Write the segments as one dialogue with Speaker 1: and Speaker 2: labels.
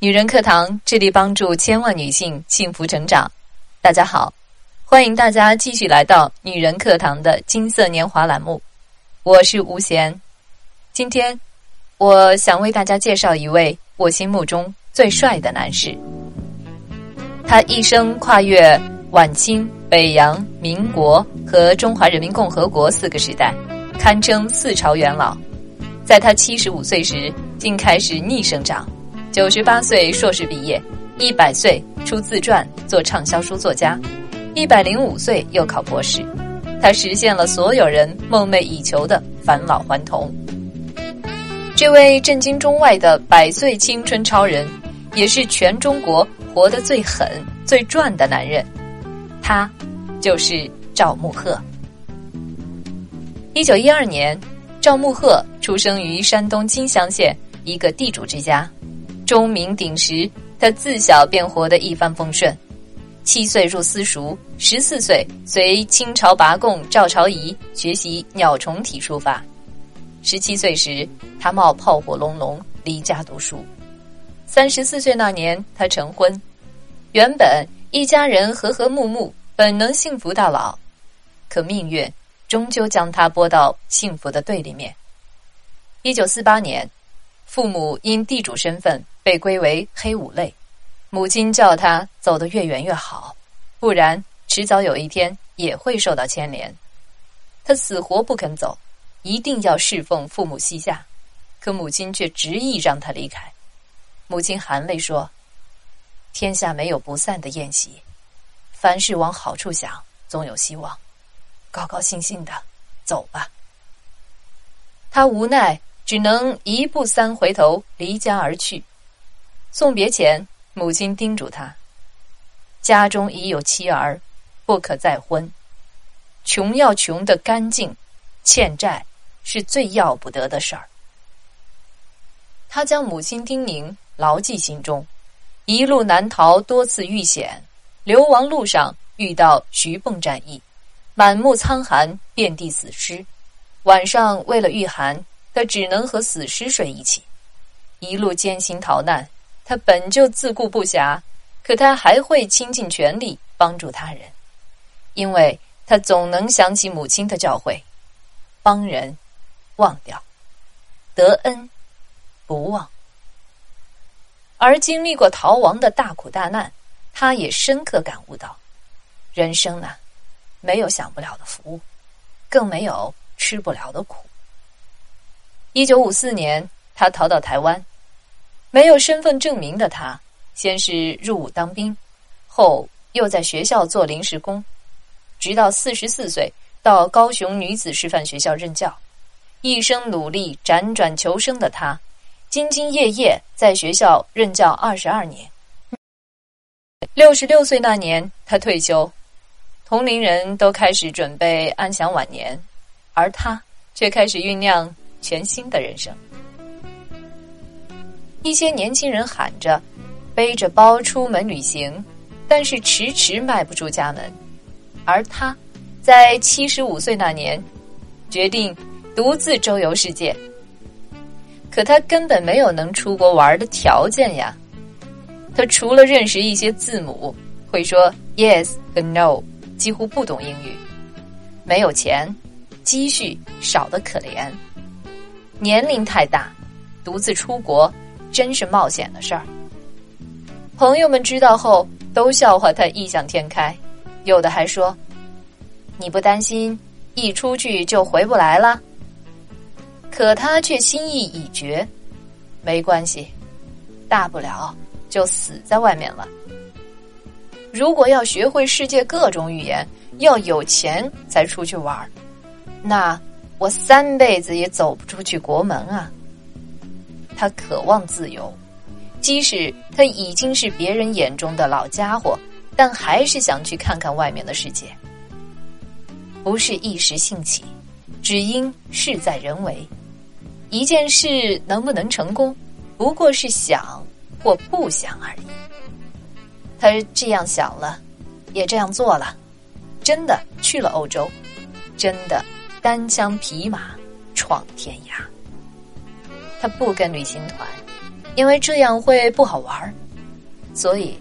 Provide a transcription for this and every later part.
Speaker 1: 女人课堂致力帮助千万女性幸福成长。大家好，欢迎大家继续来到女人课堂的金色年华栏目，我是吴贤。今天，我想为大家介绍一位我心目中最帅的男士。他一生跨越晚清、北洋、民国和中华人民共和国四个时代，堪称四朝元老。在他七十五岁时，竟开始逆生长。九十八岁硕士毕业，一百岁出自传做畅销书作家，一百零五岁又考博士。他实现了所有人梦寐以求的返老还童。这位震惊中外的百岁青春超人，也是全中国活得最狠、最赚的男人。他就是赵慕鹤。一九一二年。赵慕鹤出生于山东金乡县一个地主之家，钟鸣鼎食。他自小便活得一帆风顺，七岁入私塾，十四岁随清朝拔贡赵朝仪学习鸟虫体书法。十七岁时，他冒炮火隆隆离家读书。三十四岁那年，他成婚。原本一家人和和睦睦，本能幸福到老，可命运。终究将他拨到幸福的对立面。一九四八年，父母因地主身份被归为黑五类，母亲叫他走得越远越好，不然迟早有一天也会受到牵连。他死活不肯走，一定要侍奉父母膝下，可母亲却执意让他离开。母亲含泪说：“天下没有不散的宴席，凡事往好处想，总有希望。”高高兴兴的走吧。他无奈，只能一步三回头离家而去。送别前，母亲叮嘱他：“家中已有妻儿，不可再婚。穷要穷得干净，欠债是最要不得的事儿。”他将母亲叮咛牢记心中，一路难逃，多次遇险，流亡路上遇到徐蚌战役。满目苍寒，遍地死尸。晚上为了御寒，他只能和死尸睡一起。一路艰辛逃难，他本就自顾不暇，可他还会倾尽全力帮助他人，因为他总能想起母亲的教诲：帮人，忘掉；得恩，不忘。而经历过逃亡的大苦大难，他也深刻感悟到，人生呢。没有享不了的福，更没有吃不了的苦。一九五四年，他逃到台湾，没有身份证明的他，先是入伍当兵，后又在学校做临时工，直到四十四岁到高雄女子师范学校任教。一生努力辗转求生的他，兢兢业业在学校任教二十二年。六十六岁那年，他退休。同龄人都开始准备安享晚年，而他却开始酝酿全新的人生。一些年轻人喊着背着包出门旅行，但是迟迟迈不出家门，而他，在七十五岁那年，决定独自周游世界。可他根本没有能出国玩的条件呀！他除了认识一些字母，会说 yes 和 no。几乎不懂英语，没有钱，积蓄少得可怜，年龄太大，独自出国真是冒险的事儿。朋友们知道后都笑话他异想天开，有的还说：“你不担心一出去就回不来了？”可他却心意已决，没关系，大不了就死在外面了。如果要学会世界各种语言，要有钱才出去玩儿，那我三辈子也走不出去国门啊！他渴望自由，即使他已经是别人眼中的老家伙，但还是想去看看外面的世界。不是一时兴起，只因事在人为。一件事能不能成功，不过是想或不想而已。他这样想了，也这样做了，真的去了欧洲，真的单枪匹马闯天涯。他不跟旅行团，因为这样会不好玩儿，所以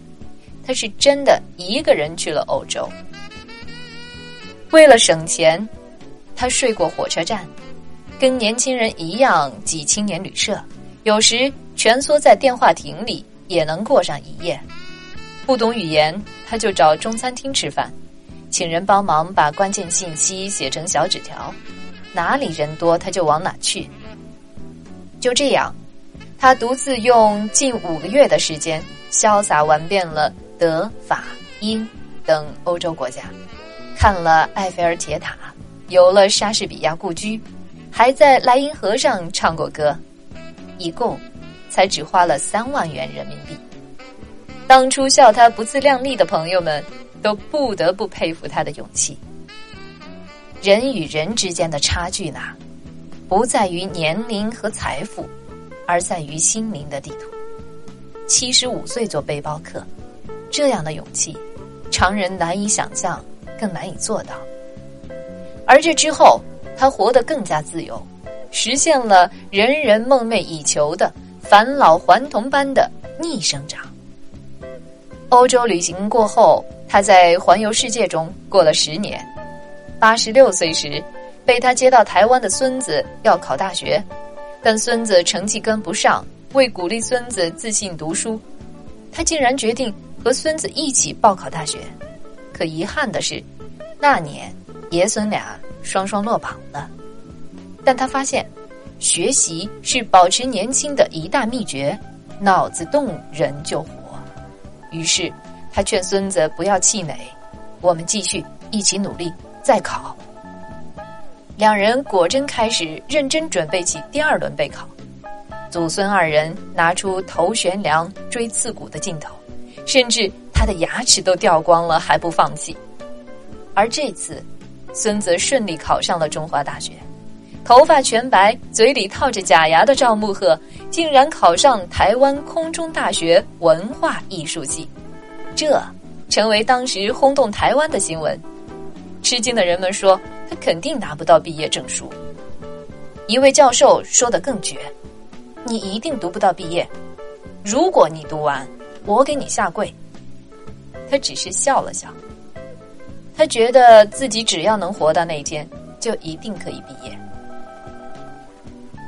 Speaker 1: 他是真的一个人去了欧洲。为了省钱，他睡过火车站，跟年轻人一样挤青年旅社，有时蜷缩在电话亭里也能过上一夜。不懂语言，他就找中餐厅吃饭，请人帮忙把关键信息写成小纸条，哪里人多他就往哪去。就这样。他独自用近五个月的时间，潇洒玩遍了德法英等欧洲国家，看了埃菲尔铁塔，游了莎士比亚故居，还在莱茵河上唱过歌，一共才只花了三万元人民币。当初笑他不自量力的朋友们，都不得不佩服他的勇气。人与人之间的差距呢，不在于年龄和财富。而在于心灵的地图。七十五岁做背包客，这样的勇气，常人难以想象，更难以做到。而这之后，他活得更加自由，实现了人人梦寐以求的返老还童般的逆生长。欧洲旅行过后，他在环游世界中过了十年。八十六岁时，被他接到台湾的孙子要考大学。但孙子成绩跟不上，为鼓励孙子自信读书，他竟然决定和孙子一起报考大学。可遗憾的是，那年爷孙俩双双落榜了。但他发现，学习是保持年轻的一大秘诀，脑子动人就活。于是，他劝孙子不要气馁，我们继续一起努力，再考。两人果真开始认真准备起第二轮备考，祖孙二人拿出头悬梁、锥刺股的劲头，甚至他的牙齿都掉光了还不放弃。而这次，孙子顺利考上了中华大学，头发全白、嘴里套着假牙的赵慕鹤竟然考上台湾空中大学文化艺术系，这成为当时轰动台湾的新闻。吃惊的人们说。他肯定拿不到毕业证书。一位教授说的更绝：“你一定读不到毕业。如果你读完，我给你下跪。”他只是笑了笑。他觉得自己只要能活到那天，就一定可以毕业。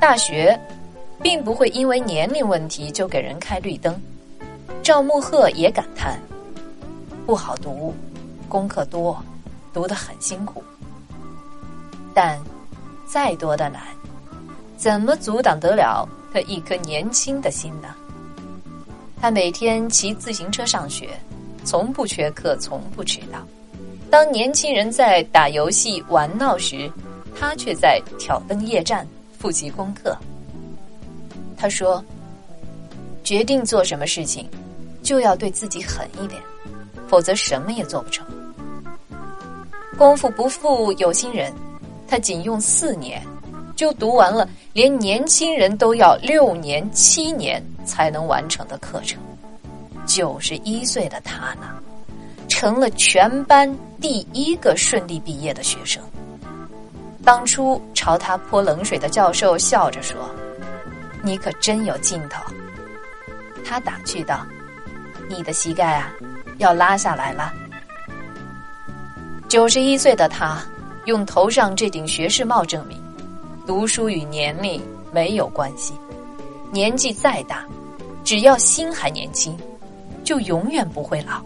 Speaker 1: 大学，并不会因为年龄问题就给人开绿灯。赵慕鹤也感叹：“不好读，功课多，读得很辛苦。”但，再多的难，怎么阻挡得了他一颗年轻的心呢？他每天骑自行车上学，从不缺课，从不迟到。当年轻人在打游戏玩闹时，他却在挑灯夜战复习功课。他说：“决定做什么事情，就要对自己狠一点，否则什么也做不成。功夫不负有心人。”他仅用四年，就读完了连年轻人都要六年、七年才能完成的课程。九十一岁的他呢，成了全班第一个顺利毕业的学生。当初朝他泼冷水的教授笑着说：“你可真有劲头。”他打趣道：“你的膝盖啊，要拉下来了。”九十一岁的他。用头上这顶学士帽证明，读书与年龄没有关系。年纪再大，只要心还年轻，就永远不会老。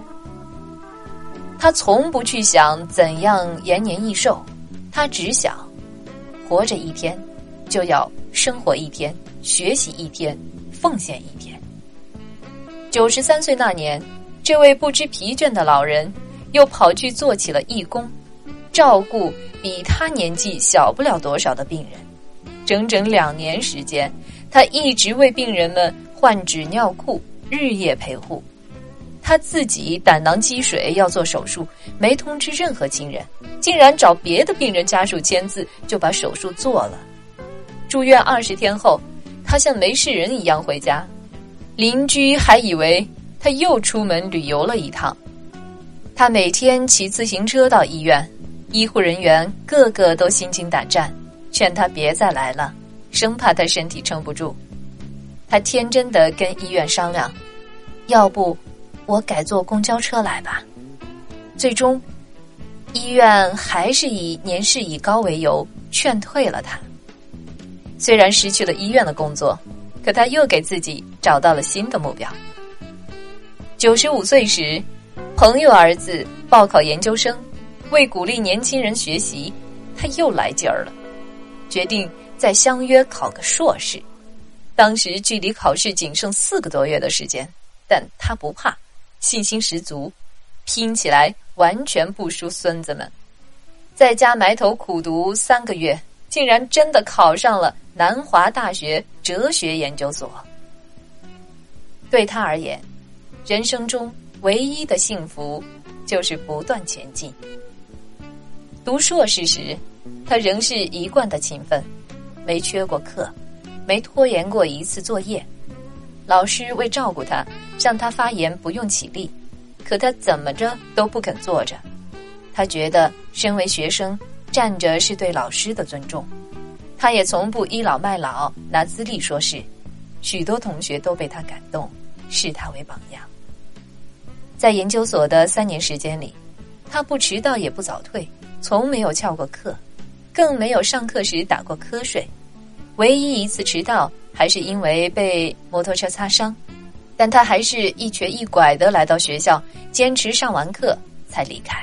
Speaker 1: 他从不去想怎样延年益寿，他只想活着一天，就要生活一天，学习一天，奉献一天。九十三岁那年，这位不知疲倦的老人又跑去做起了义工。照顾比他年纪小不了多少的病人，整整两年时间，他一直为病人们换纸尿裤，日夜陪护。他自己胆囊积水要做手术，没通知任何亲人，竟然找别的病人家属签字就把手术做了。住院二十天后，他像没事人一样回家，邻居还以为他又出门旅游了一趟。他每天骑自行车到医院。医护人员个个都心惊胆战，劝他别再来了，生怕他身体撑不住。他天真的跟医院商量，要不我改坐公交车来吧。最终，医院还是以年事已高为由劝退了他。虽然失去了医院的工作，可他又给自己找到了新的目标。九十五岁时，朋友儿子报考研究生，为鼓励年轻人学习，他又来劲儿了，决定再相约考个硕士。当时距离考试仅剩四个多月的时间，但他不怕，信心十足，拼起来完全不输孙子们。在家埋头苦读三个月，竟然真的考上了南华大学哲学研究所。对他而言，人生中唯一的幸福就是不断前进。读硕士时，他仍是一贯的勤奋，没缺过课。没拖延过一次作业，老师为照顾他，让他发言不用起立，可他怎么着都不肯坐着。他觉得身为学生，站着是对老师的尊重。他也从不倚老卖老，拿资历说事。许多同学都被他感动，视他为榜样。在研究所的三年时间里，他不迟到也不早退，从没有翘过课，更没有上课时打过瞌睡。唯一一次迟到，还是因为被摩托车擦伤，但他还是一瘸一拐的来到学校，坚持上完课才离开。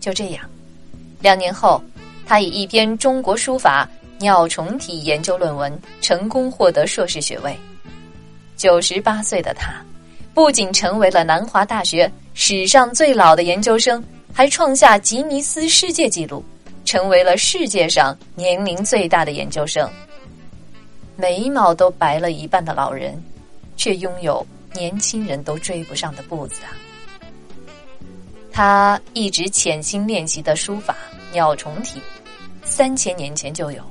Speaker 1: 就这样，两年后，他以一篇中国书法鸟虫体研究论文成功获得硕士学位。九十八岁的他，不仅成为了南华大学史上最老的研究生，还创下吉尼斯世界纪录，成为了世界上年龄最大的研究生。眉毛都白了一半的老人，却拥有年轻人都追不上的步子啊！他一直潜心练习的书法鸟虫体，三千年前就有。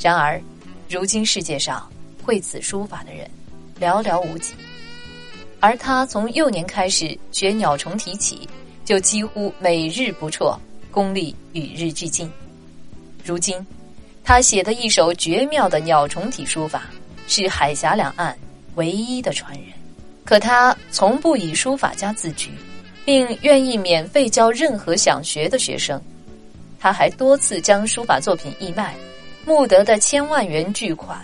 Speaker 1: 然而，如今世界上会此书法的人寥寥无几。而他从幼年开始学鸟虫体起，就几乎每日不辍，功力与日俱进。如今。他写的一首绝妙的鸟虫体书法，是海峡两岸唯一的传人。可他从不以书法家自居，并愿意免费教任何想学的学生。他还多次将书法作品义卖，募得的千万元巨款，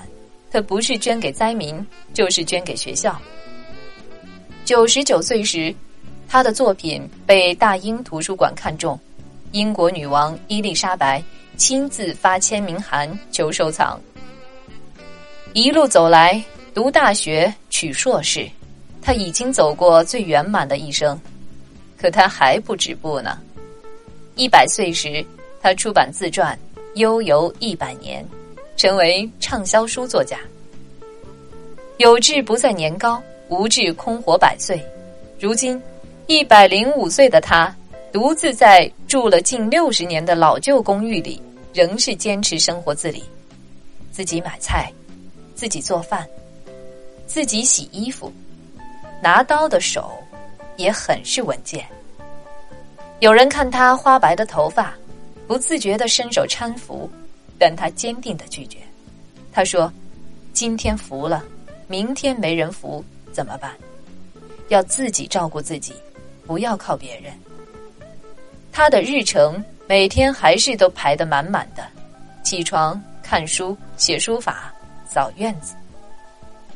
Speaker 1: 他不是捐给灾民，就是捐给学校。九十九岁时，他的作品被大英图书馆看中，英国女王伊丽莎白。亲自发签名函求收藏。一路走来，读大学、取硕士，他已经走过最圆满的一生。可他还不止步呢。一百岁时，他出版自传《悠游一百年》，成为畅销书作家。有志不在年高，无志空活百岁。如今，一百零五岁的他。独自在住了近六十年的老旧公寓里，仍是坚持生活自理，自己买菜，自己做饭，自己洗衣服，拿刀的手也很是稳健。有人看他花白的头发，不自觉的伸手搀扶，但他坚定的拒绝。他说：“今天扶了，明天没人扶怎么办？要自己照顾自己，不要靠别人。”他的日程每天还是都排得满满的，起床、看书、写书法、扫院子。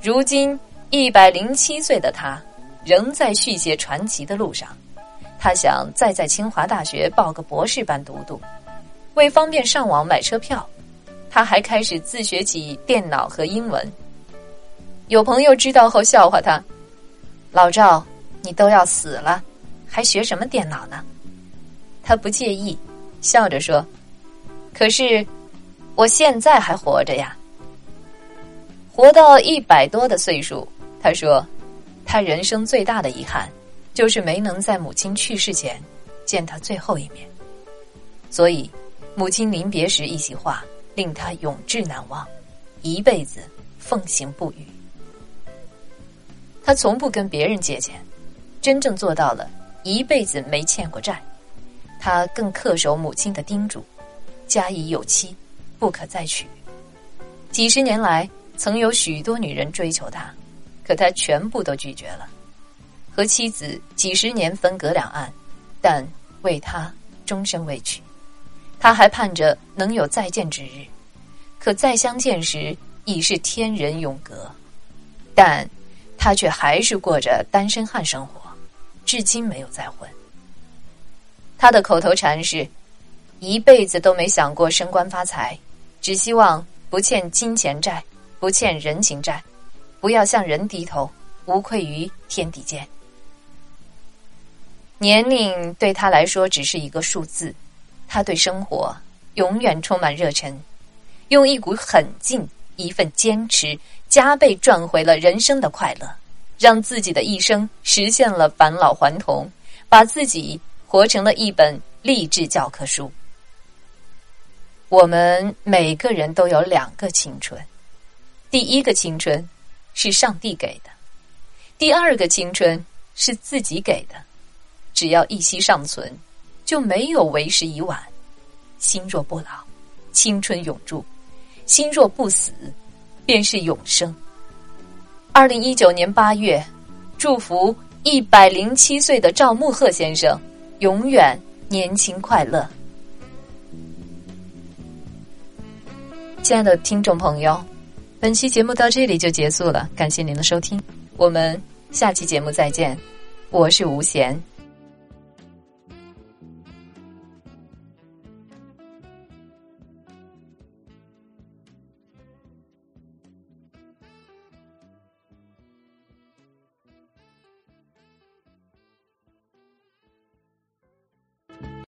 Speaker 1: 如今一百零七岁的他，仍在续写传奇的路上。他想再在清华大学报个博士班读读。为方便上网买车票，他还开始自学起电脑和英文。有朋友知道后笑话他：“老赵，你都要死了，还学什么电脑呢？”他不介意，笑着说：“可是，我现在还活着呀。活到一百多的岁数，他说，他人生最大的遗憾，就是没能在母亲去世前见他最后一面。所以，母亲临别时一席话，令他永志难忘，一辈子奉行不渝。他从不跟别人借钱，真正做到了一辈子没欠过债。”他更恪守母亲的叮嘱：“家已有妻，不可再娶。”几十年来，曾有许多女人追求他，可他全部都拒绝了。和妻子几十年分隔两岸，但为他终身未娶。他还盼着能有再见之日，可再相见时已是天人永隔。但他却还是过着单身汉生活，至今没有再婚。他的口头禅是：一辈子都没想过升官发财，只希望不欠金钱债，不欠人情债，不要向人低头，无愧于天地间。年龄对他来说只是一个数字，他对生活永远充满热忱，用一股狠劲、一份坚持，加倍赚回了人生的快乐，让自己的一生实现了返老还童，把自己活成了一本励志教科书。我们每个人都有两个青春，第一个青春是上帝给的，第二个青春是自己给的。只要一息尚存，就没有为时已晚。心若不老，青春永驻；心若不死，便是永生。二零一九年八月，祝福一百零七岁的赵慕鹤先生永远年轻快乐。亲爱的听众朋友，本期节目到这里就结束了，感谢您的收听，我们下期节目再见。我是吴贤。